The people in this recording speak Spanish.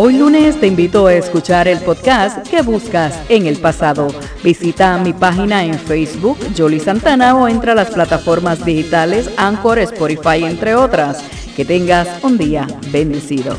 Hoy lunes te invito a escuchar el podcast que buscas en el pasado. Visita mi página en Facebook, Jolly Santana, o entra a las plataformas digitales Anchor, Spotify, entre otras. Que tengas un día bendecido.